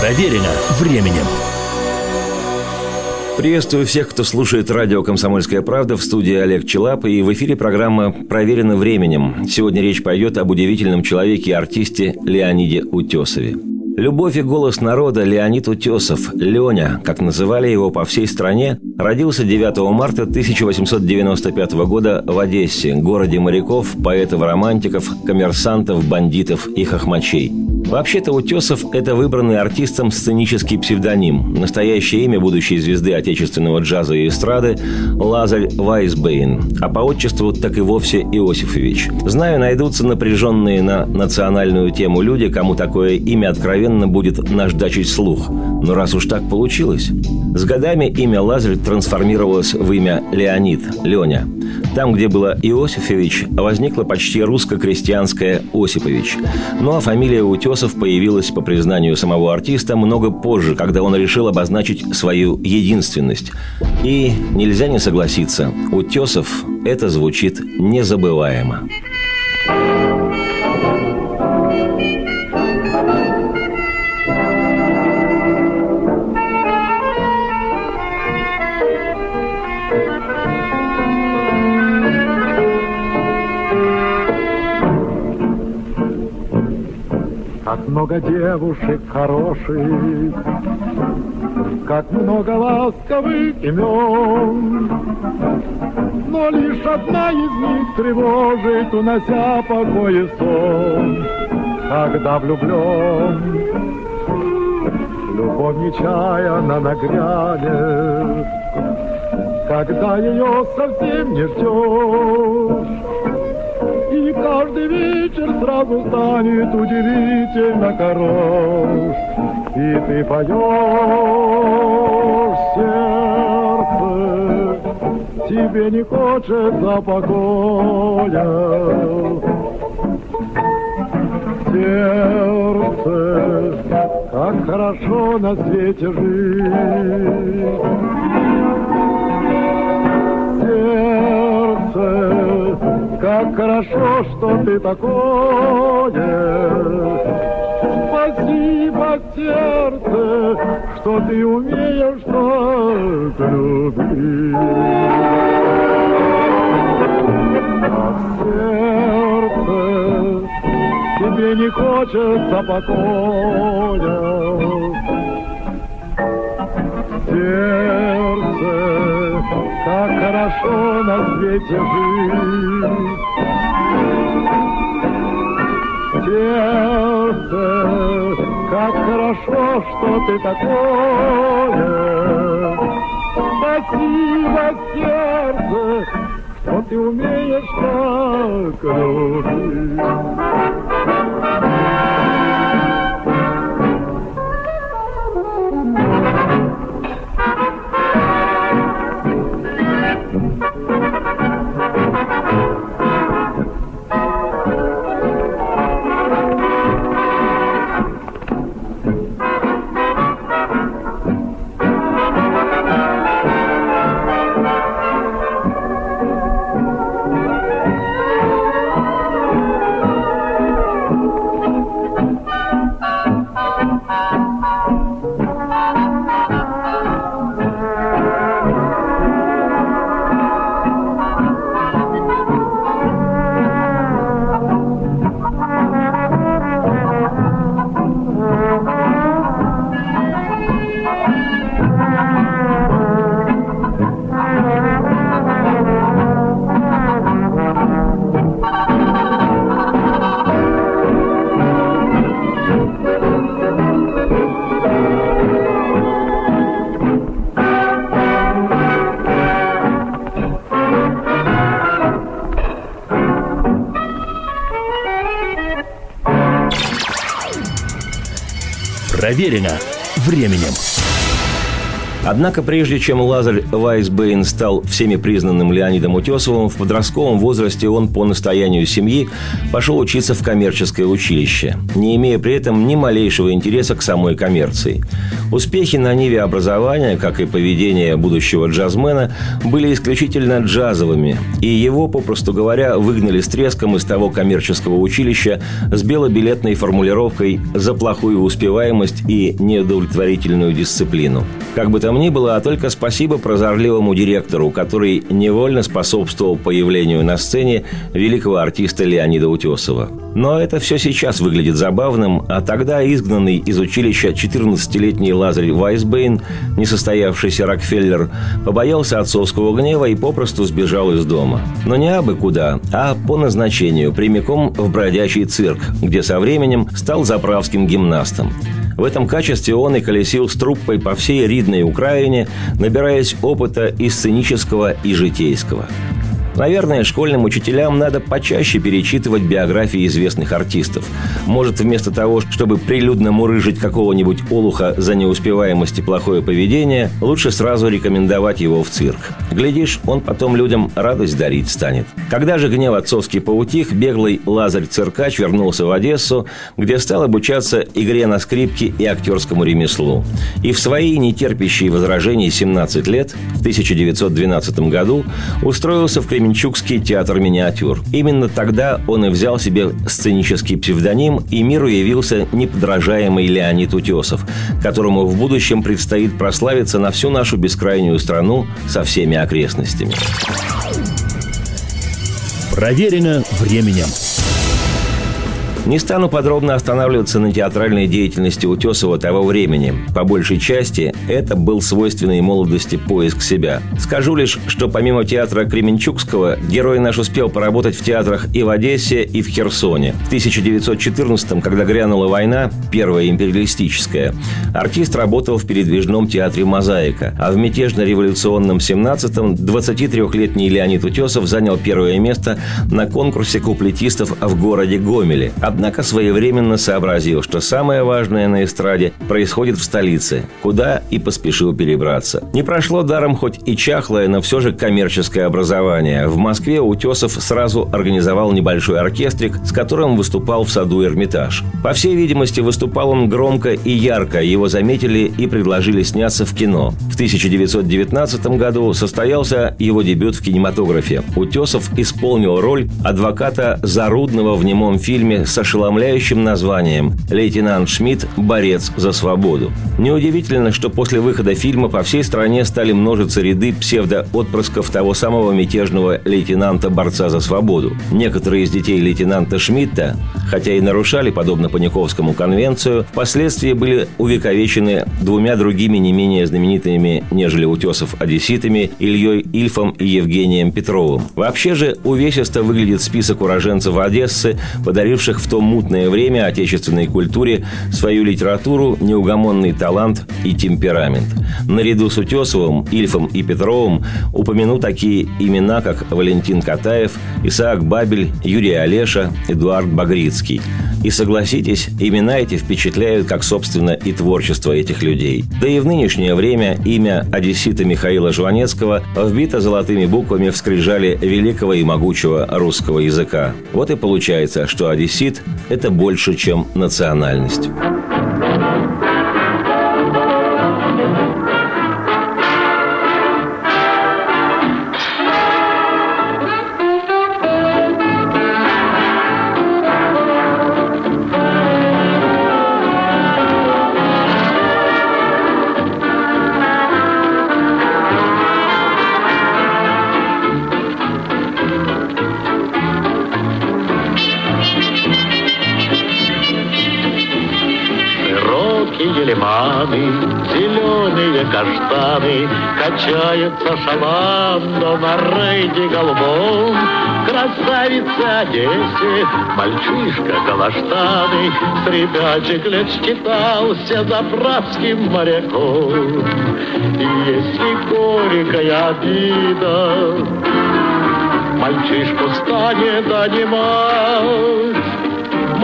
Проверено временем. Приветствую всех, кто слушает радио «Комсомольская правда» в студии Олег Челап, и в эфире программа «Проверено временем». Сегодня речь пойдет об удивительном человеке и артисте Леониде Утесове. Любовь и голос народа Леонид Утесов, Леня, как называли его по всей стране, родился 9 марта 1895 года в Одессе, городе моряков, поэтов-романтиков, коммерсантов, бандитов и хохмачей. Вообще-то Утесов – это выбранный артистом сценический псевдоним. Настоящее имя будущей звезды отечественного джаза и эстрады – Лазарь Вайсбейн, а по отчеству так и вовсе Иосифович. Знаю, найдутся напряженные на национальную тему люди, кому такое имя откровенно будет наждачить слух. Но раз уж так получилось. С годами имя Лазарь трансформировалось в имя Леонид, Леня. Там, где было Иосифович, возникла почти русско-крестьянская Осипович. Ну а фамилия Утесов появилась, по признанию самого артиста, много позже, когда он решил обозначить свою единственность. И нельзя не согласиться, Утесов – это звучит незабываемо. Как много девушек хороших, Как много ласковых имен. Но лишь одна из них тревожит, Унося покой и сон, Когда влюблен. Любовь нечаянно нагрянет, Когда ее совсем не ждешь. Каждый вечер сразу станет удивительно хорош. И ты поешь сердце, тебе не хочется покоя. Сердце, как хорошо на свете жить. Сердце, как хорошо, что ты такое. Спасибо, сердце, что ты умеешь так любить. А сердце, тебе не хочется покоя. Сердце, как хорошо на свете жить. Сердце, как хорошо, что ты такое. Спасибо, сердце, что ты умеешь так любить. Проверено временем. Однако прежде чем Лазарь Вайсбейн стал всеми признанным Леонидом Утесовым, в подростковом возрасте он по настоянию семьи пошел учиться в коммерческое училище, не имея при этом ни малейшего интереса к самой коммерции. Успехи на ниве образования, как и поведение будущего джазмена, были исключительно джазовыми, и его, попросту говоря, выгнали с треском из того коммерческого училища с белобилетной формулировкой «за плохую успеваемость и неудовлетворительную дисциплину». Как бы там ни было, а только спасибо прозорливому директору, который невольно способствовал появлению на сцене великого артиста Леонида Утесова. Но это все сейчас выглядит забавным, а тогда изгнанный из училища 14-летний Лазарь Вайсбейн, несостоявшийся Рокфеллер, побоялся отцовского гнева и попросту сбежал из дома. Но не абы куда, а по назначению, прямиком в бродячий цирк, где со временем стал заправским гимнастом. В этом качестве он и колесил с труппой по всей Ридной Украине, набираясь опыта и сценического, и житейского. Наверное, школьным учителям надо почаще перечитывать биографии известных артистов. Может, вместо того, чтобы прилюдно мурыжить какого-нибудь олуха за неуспеваемость и плохое поведение, лучше сразу рекомендовать его в цирк. Глядишь, он потом людям радость дарить станет. Когда же гнев отцовский поутих, беглый Лазарь-циркач вернулся в Одессу, где стал обучаться игре на скрипке и актерскому ремеслу. И в свои нетерпящие возражений 17 лет, в 1912 году, устроился в Кременчугский театр миниатюр. Именно тогда он и взял себе сценический псевдоним, и миру явился неподражаемый Леонид Утесов, которому в будущем предстоит прославиться на всю нашу бескрайнюю страну со всеми окрестностями. Проверено временем. Не стану подробно останавливаться на театральной деятельности Утесова того времени. По большей части это был свойственный молодости поиск себя. Скажу лишь, что помимо театра Кременчугского, герой наш успел поработать в театрах и в Одессе, и в Херсоне. В 1914-м, когда грянула война, первая империалистическая, артист работал в передвижном театре «Мозаика», а в мятежно-революционном 17-м 23-летний Леонид Утесов занял первое место на конкурсе куплетистов в городе Гомеле – Однако своевременно сообразил, что самое важное на эстраде происходит в столице, куда и поспешил перебраться. Не прошло даром хоть и чахлое, но все же коммерческое образование. В Москве Утесов сразу организовал небольшой оркестрик, с которым выступал в саду Эрмитаж. По всей видимости, выступал он громко и ярко, его заметили и предложили сняться в кино. В 1919 году состоялся его дебют в кинематографе. Утесов исполнил роль адвоката Зарудного в немом фильме с ошеломляющим названием «Лейтенант Шмидт. Борец за свободу». Неудивительно, что после выхода фильма по всей стране стали множиться ряды псевдо-отпрысков того самого мятежного лейтенанта-борца за свободу. Некоторые из детей лейтенанта Шмидта, хотя и нарушали, подобно Паниковскому конвенцию, впоследствии были увековечены двумя другими не менее знаменитыми, нежели Утесов, одесситами Ильей Ильфом и Евгением Петровым. Вообще же увесисто выглядит список уроженцев Одессы, подаривших в то мутное время отечественной культуре свою литературу, неугомонный талант и темперамент. Наряду с Утесовым, Ильфом и Петровым упомяну такие имена, как Валентин Катаев, Исаак Бабель, Юрий Олеша, Эдуард Багрицкий. И согласитесь, имена эти впечатляют, как, собственно, и творчество этих людей. Да и в нынешнее время имя одессита Михаила Жванецкого вбито золотыми буквами в скрижали великого и могучего русского языка. Вот и получается, что одессит – это больше, чем национальность. Каштаны, Качается шаланда на рейде голубом. Красавица Одессе, мальчишка Галаштаны, С ребячек лет считался заправским моряком. Если горькая обида Мальчишку станет донимать,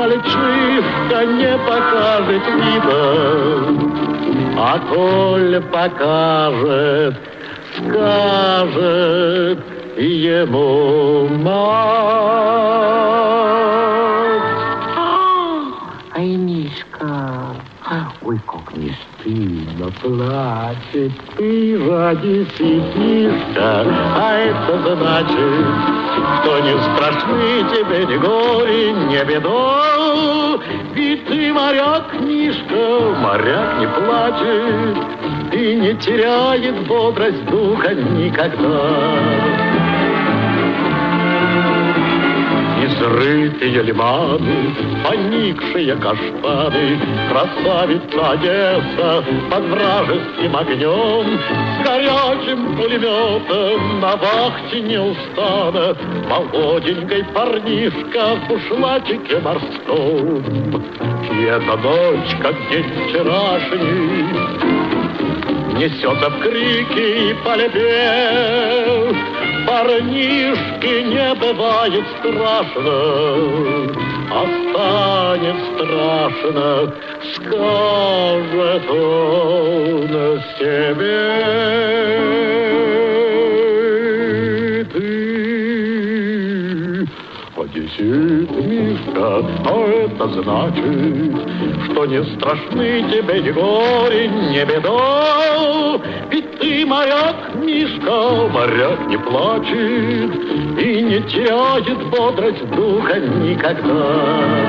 Мальчишка не покажет вида, А коль покажет, скажет ему мать. Ай, Мишка, ой, как не стыдно плачет, ты ради сидишка, а это значит, что не страшны тебе ни горе, ни беда, ведь ты моряк, Мишка, моряк не плачет и не теряет бодрость духа никогда. Изрытые лиманы, поникшие каштаны, Красавица Одесса под вражеским огнем, С горячим пулеметом на вахте неустанно, Молоденькой парнишка в бушлатике морском. И эта ночь, как день вчерашний, Несется в крики и пальбе, Парнишки не бывает страшно, а станет страшно, скажет он себе. Ты одессит, Мишка, а это значит, что не страшны тебе ни горе, ни ведь ты моряк, Мишка, моряк не плачет и не теряет бодрость духа никогда.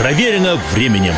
Проверено временем.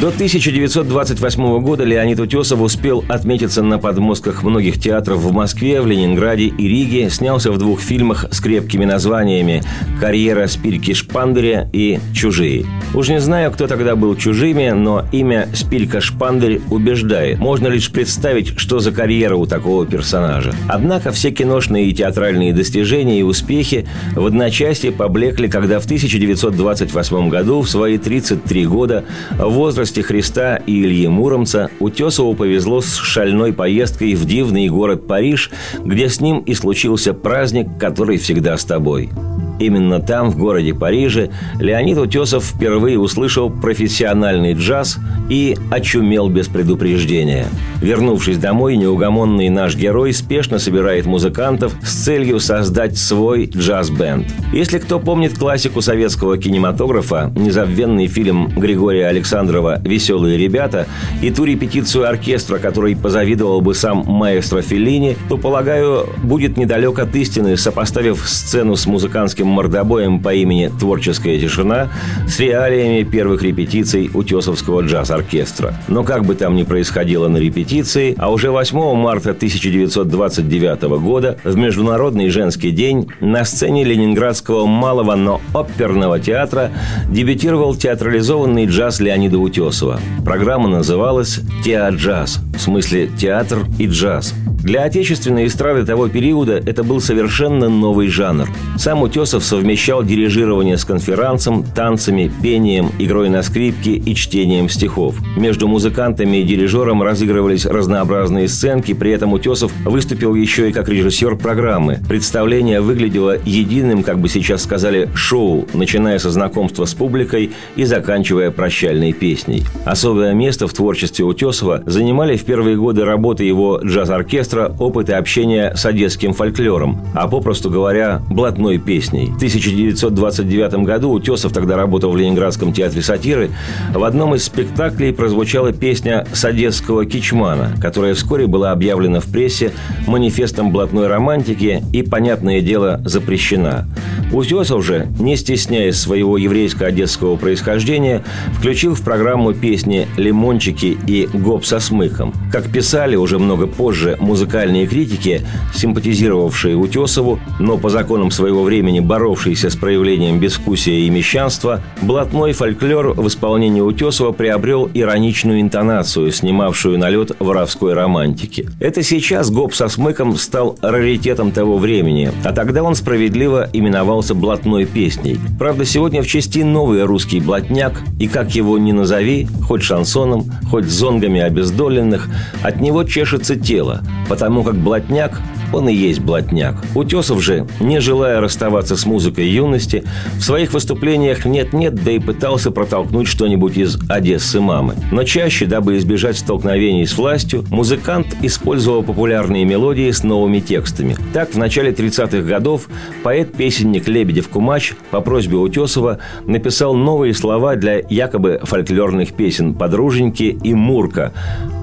До 1928 года Леонид Утесов успел отметиться на подмостках многих театров в Москве, в Ленинграде и Риге, снялся в двух фильмах с крепкими названиями «Карьера Спильки Шпандеря» и «Чужие». Уж не знаю, кто тогда был чужими, но имя Спилька Шпандерь убеждает. Можно лишь представить, что за карьера у такого персонажа. Однако все киношные и театральные достижения и успехи в одночасье поблекли, когда в 1928 году, в свои 33 года, в возрасте Христа и Ильи Муромца Утесову повезло с шальной поездкой в дивный город Париж, где с ним и случился праздник, который всегда с тобой. Именно там, в городе Париже, Леонид Утесов впервые услышал профессиональный джаз и очумел без предупреждения. Вернувшись домой, неугомонный наш герой спешно собирает музыкантов с целью создать свой джаз-бенд. Если кто помнит классику советского кинематографа, незабвенный фильм Григория Александрова «Веселые ребята» и ту репетицию оркестра, которой позавидовал бы сам маэстро Феллини, то, полагаю, будет недалек от истины, сопоставив сцену с музыкантским мордобоем по имени «Творческая тишина» с реалиями первых репетиций Утесовского джаз-оркестра. Но как бы там ни происходило на репетиции, а уже 8 марта 1929 года, в Международный женский день, на сцене Ленинградского малого, но оперного театра дебютировал театрализованный джаз Леонида Утесова. Программа называлась «Теаджаз», в смысле «театр и джаз». Для отечественной эстрады того периода это был совершенно новый жанр. Сам Утесов совмещал дирижирование с конферансом, танцами, пением, игрой на скрипке и чтением стихов. Между музыкантами и дирижером разыгрывались разнообразные сценки, при этом Утесов выступил еще и как режиссер программы. Представление выглядело единым, как бы сейчас сказали, шоу, начиная со знакомства с публикой и заканчивая прощальной песней. Особое место в творчестве Утесова занимали в первые годы работы его джаз-оркестра опыты общения с одесским фольклором, а попросту говоря, блатной песней. В 1929 году Утесов тогда работал в Ленинградском театре сатиры. В одном из спектаклей прозвучала песня с одесского кичмана, которая вскоре была объявлена в прессе манифестом блатной романтики и, понятное дело, запрещена. Утесов же, не стесняясь своего еврейско-одесского происхождения, включил в программу песни «Лимончики» и «Гоп со смыком». Как писали уже много позже музыкальные критики, симпатизировавшие Утесову, но по законам своего времени боровшиеся с проявлением безвкусия и мещанства, блатной фольклор в исполнении Утесова приобрел ироничную интонацию, снимавшую налет воровской романтики. Это сейчас гоп со смыком стал раритетом того времени, а тогда он справедливо именовался блатной песней. Правда, сегодня в части новый русский блатняк, и как его ни назови, хоть шансоном, хоть зонгами обездоленных, от него чешется тело, потому как блатняк он и есть блатняк. Утесов же, не желая расставаться с музыкой юности, в своих выступлениях нет-нет, да и пытался протолкнуть что-нибудь из «Одессы мамы». Но чаще, дабы избежать столкновений с властью, музыкант использовал популярные мелодии с новыми текстами. Так, в начале 30-х годов поэт-песенник Лебедев Кумач по просьбе Утесова написал новые слова для якобы фольклорных песен «Подруженьки» и «Мурка»,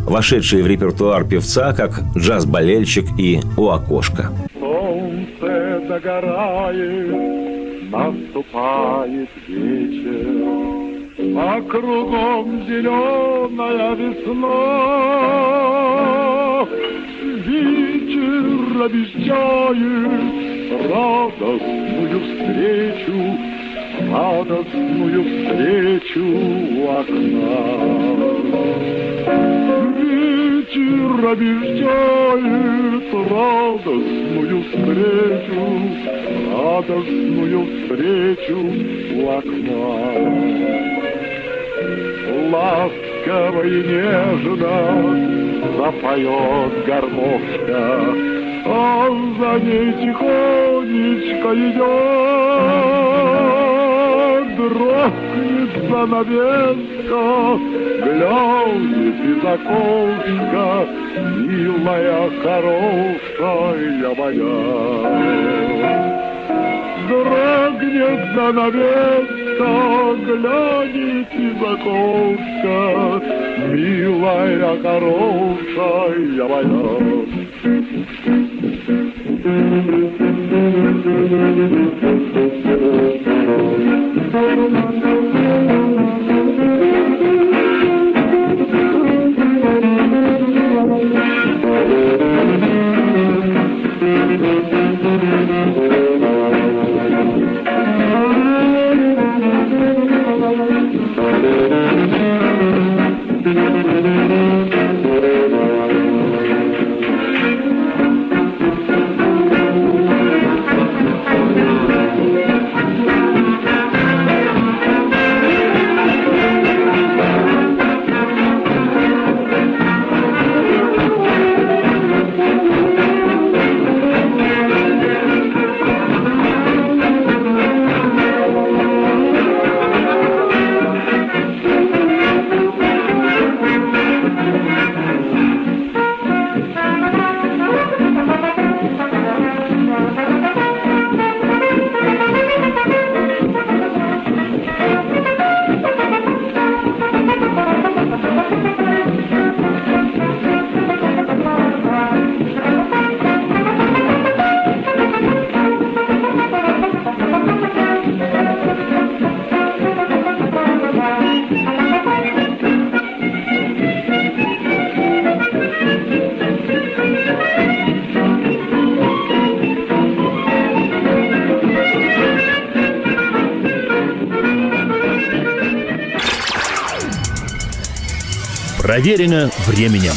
вошедшие в репертуар певца как джаз-болельщик и «У окошка». Солнце догорает, наступает вечер, А кругом зеленая весна. Вечер обещает радостную встречу, Радостную встречу у окна. Вечер обещает радостную встречу, радостную встречу у окна. Ласково и нежно запоет гармошка, а за ней тихонечко идет, дрогнет занавеска, глянет из окошка, милая, хорошая моя. Дрогнет занавеска, глянет из окошка, милая, хорошая моя. Проверено временем.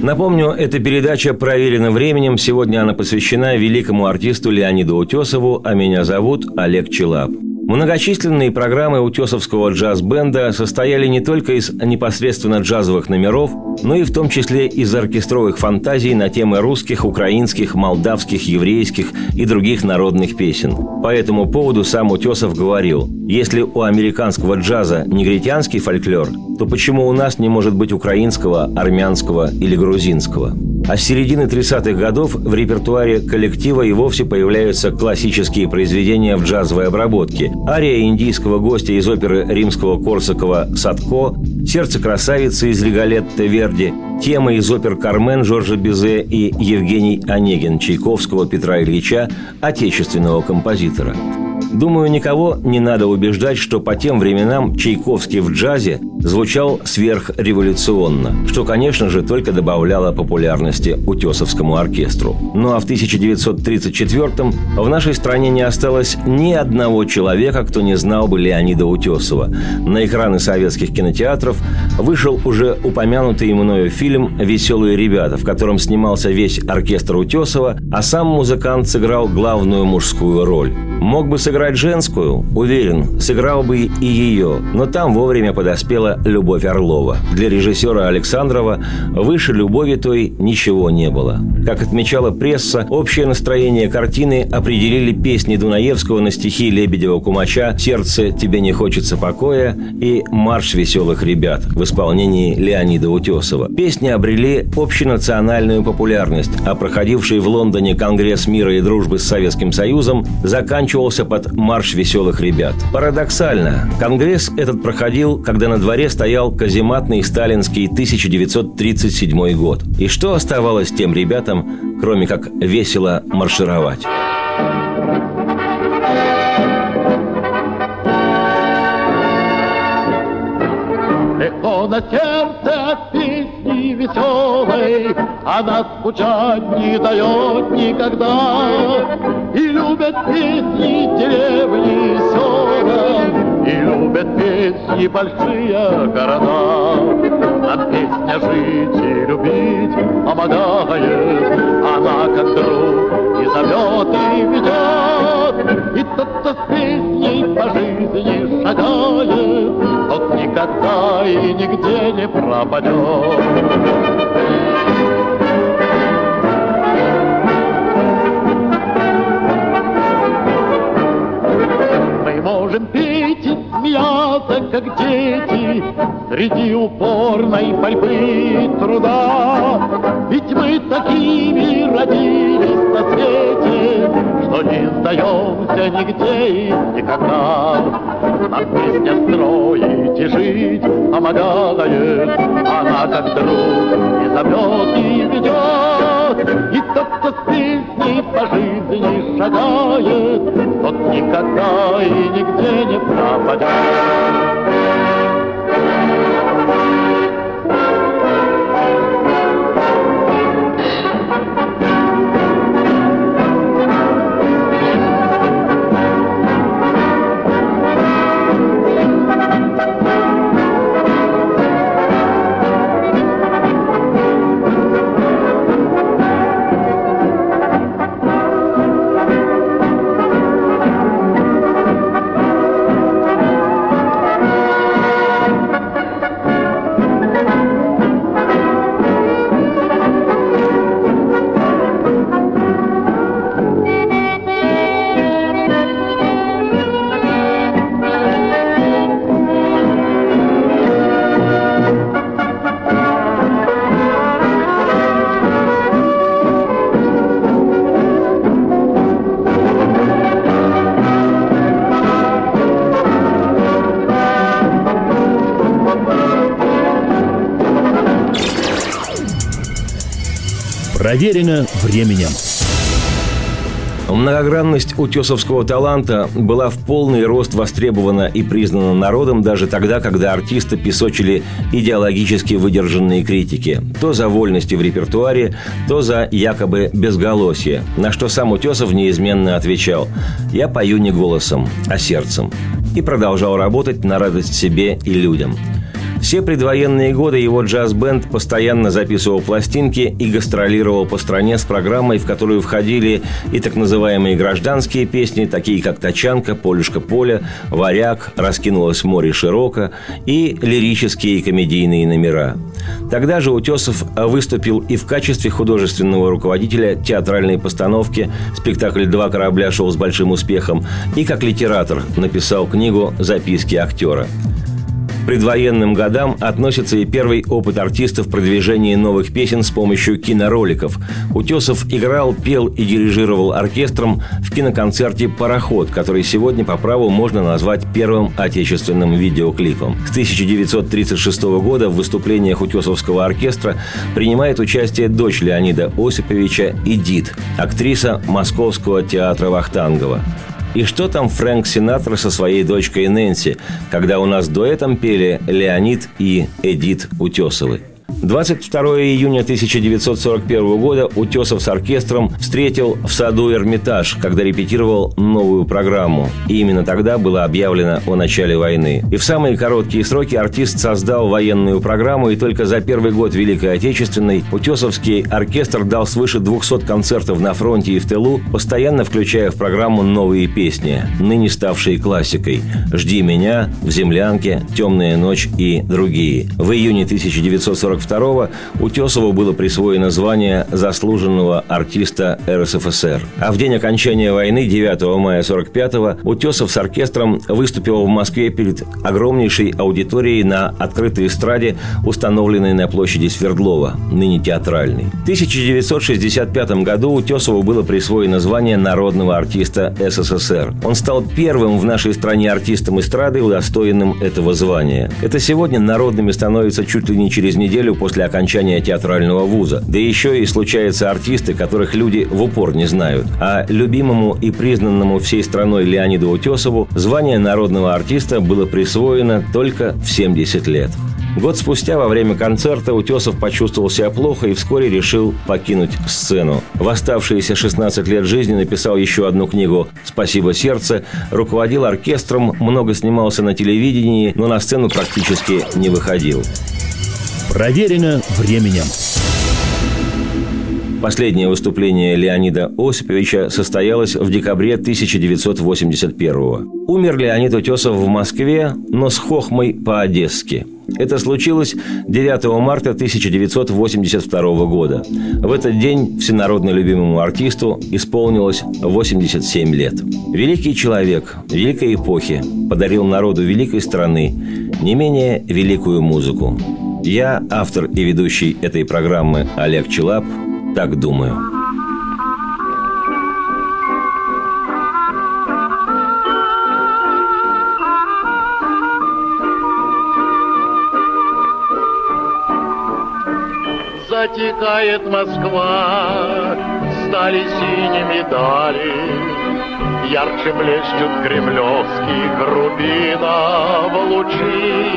Напомню, эта передача проверена временем. Сегодня она посвящена великому артисту Леониду Утесову, а меня зовут Олег Челап. Многочисленные программы утесовского джаз-бенда состояли не только из непосредственно джазовых номеров, но и в том числе из оркестровых фантазий на темы русских, украинских, молдавских, еврейских и других народных песен. По этому поводу сам Утесов говорил, если у американского джаза негритянский фольклор, то почему у нас не может быть украинского, армянского или грузинского? А с середины 30-х годов в репертуаре коллектива и вовсе появляются классические произведения в джазовой обработке. Ария индийского гостя из оперы римского Корсакова «Садко», «Сердце красавицы» из «Риголетто Верди», темы из опер «Кармен» Жоржа Бизе и Евгений Онегин Чайковского Петра Ильича, отечественного композитора – Думаю, никого не надо убеждать, что по тем временам Чайковский в джазе звучал сверхреволюционно, что, конечно же, только добавляло популярности Утесовскому оркестру. Ну а в 1934-м в нашей стране не осталось ни одного человека, кто не знал бы Леонида Утесова. На экраны советских кинотеатров вышел уже упомянутый мною фильм «Веселые ребята», в котором снимался весь оркестр Утесова, а сам музыкант сыграл главную мужскую роль. Мог бы с сыграть женскую, уверен, сыграл бы и ее, но там вовремя подоспела Любовь Орлова. Для режиссера Александрова выше любови той ничего не было. Как отмечала пресса, общее настроение картины определили песни Дунаевского на стихи Лебедева-Кумача «Сердце тебе не хочется покоя» и «Марш веселых ребят» в исполнении Леонида Утесова. Песни обрели общенациональную популярность, а проходивший в Лондоне Конгресс мира и дружбы с Советским Союзом заканчивался под «Марш веселых ребят». Парадоксально, Конгресс этот проходил, когда на дворе стоял казематный сталинский 1937 год. И что оставалось тем ребятам, кроме как весело маршировать? На веселой, Она скучать не дает никогда. И любят песни деревни села, И любят песни большие города. Нам песня жить и любить помогает, Она как друг и зовет, и ведет. И тот, кто с песней по жизни шагает, Тот никогда и нигде не пропадет. Мы можем петь смеяться, как дети, Среди упорной борьбы труда. Ведь мы такими родились на свете, Что не сдаемся нигде и никогда. Нам песня строить и жить помогает, Она как друг и ведет. И тот, кто с песней по жизни шагает, Тот никогда и нигде не пропадет. Проверено временем. Многогранность утесовского таланта была в полный рост востребована и признана народом даже тогда, когда артисты песочили идеологически выдержанные критики. То за вольности в репертуаре, то за якобы безголосие, на что сам Утесов неизменно отвечал «Я пою не голосом, а сердцем» и продолжал работать на радость себе и людям – все предвоенные годы его джаз-бенд постоянно записывал пластинки и гастролировал по стране с программой, в которую входили и так называемые гражданские песни, такие как «Тачанка», «Полюшка поля», «Варяг», «Раскинулось море широко» и лирические и комедийные номера. Тогда же Утесов выступил и в качестве художественного руководителя театральной постановки спектакль «Два корабля» шел с большим успехом и как литератор написал книгу «Записки актера» предвоенным годам относится и первый опыт артиста в продвижении новых песен с помощью кинороликов. Утесов играл, пел и дирижировал оркестром в киноконцерте «Пароход», который сегодня по праву можно назвать первым отечественным видеоклипом. С 1936 года в выступлениях Утесовского оркестра принимает участие дочь Леонида Осиповича Эдит, актриса Московского театра Вахтангова. И что там Фрэнк Синатра со своей дочкой Нэнси, когда у нас дуэтом пели Леонид и Эдит Утесовы? 22 июня 1941 года Утесов с оркестром встретил в саду Эрмитаж, когда репетировал новую программу. И именно тогда было объявлено о начале войны. И в самые короткие сроки артист создал военную программу, и только за первый год Великой Отечественной Утесовский оркестр дал свыше 200 концертов на фронте и в тылу, постоянно включая в программу новые песни, ныне ставшие классикой «Жди меня», «В землянке», «Темная ночь» и другие. В июне 1942 1942 Утесову было присвоено звание заслуженного артиста РСФСР. А в день окончания войны, 9 мая 1945-го, Утесов с оркестром выступил в Москве перед огромнейшей аудиторией на открытой эстраде, установленной на площади Свердлова, ныне театральной. В 1965 году Утесову было присвоено звание народного артиста СССР. Он стал первым в нашей стране артистом эстрады, удостоенным этого звания. Это сегодня народными становится чуть ли не через неделю после окончания театрального вуза. Да еще и случаются артисты, которых люди в упор не знают. А любимому и признанному всей страной Леониду Утесову звание народного артиста было присвоено только в 70 лет. Год спустя, во время концерта, Утесов почувствовал себя плохо и вскоре решил покинуть сцену. В оставшиеся 16 лет жизни написал еще одну книгу «Спасибо, сердце», руководил оркестром, много снимался на телевидении, но на сцену практически не выходил. Проверено временем. Последнее выступление Леонида Осиповича состоялось в декабре 1981 -го. Умер Леонид Утесов в Москве, но с хохмой по-одесски. Это случилось 9 марта 1982 года. В этот день всенародно любимому артисту исполнилось 87 лет. Великий человек великой эпохи подарил народу великой страны не менее великую музыку. Я, автор и ведущий этой программы Олег Челап, так думаю. Затекает Москва, стали синими дали, Ярче блещут кремлевские грубина в лучи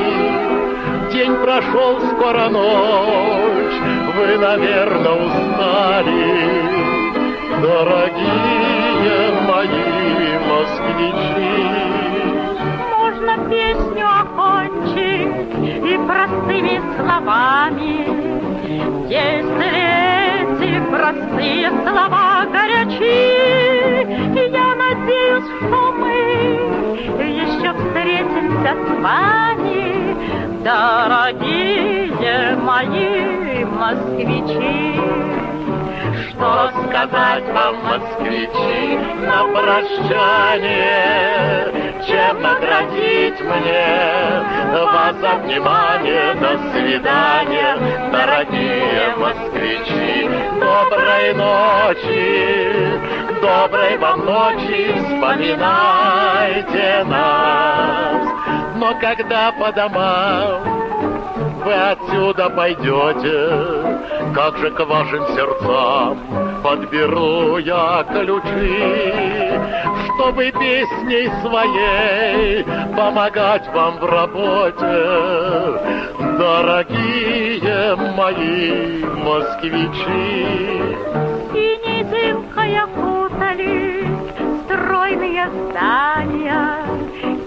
День прошел, скоро ночь, вы, наверное, устали, Дорогие мои москвичи. Можно песню окончить и простыми словами, Если эти простые слова горячи, я надеюсь, что мы еще встретимся с вами Дорогие мои москвичи, что сказать вам, москвичи, на прощание, чем наградить мне? Вас за внимание, до свидания, дорогие москвичи, доброй ночи, доброй вам ночи, вспоминайте нас. Но когда по домам вы отсюда пойдете, Как же к вашим сердцам подберу я ключи, Чтобы песней своей помогать вам в работе, Дорогие мои москвичи. Синей дымкой окутались стройные здания,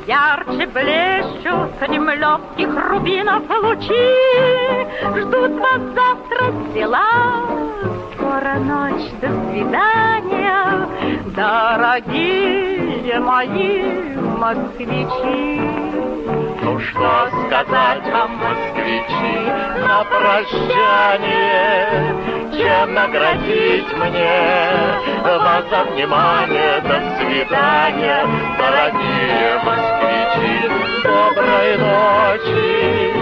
Ярче блещут кремлевских рубинов лучи. Ждут вас завтра дела, скоро ночь, до свидания, Дорогие мои москвичи. Ну что сказать вам, москвичи, на прощание, Чем наградить мне? Вас за внимание, до свидания, дорогие москвичи, доброй ночи,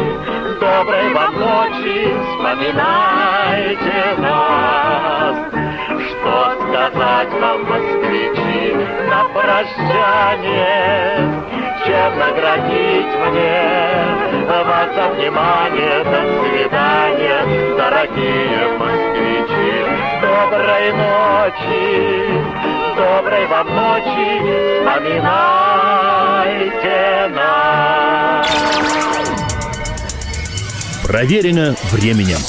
доброй вам ночи, вспоминайте нас. Что сказать вам, москвичи, на прощание, чем наградить мне за внимание, до свидания, дорогие москвичи, доброй ночи, доброй вам ночи, вспоминайте нас. Проверено временем.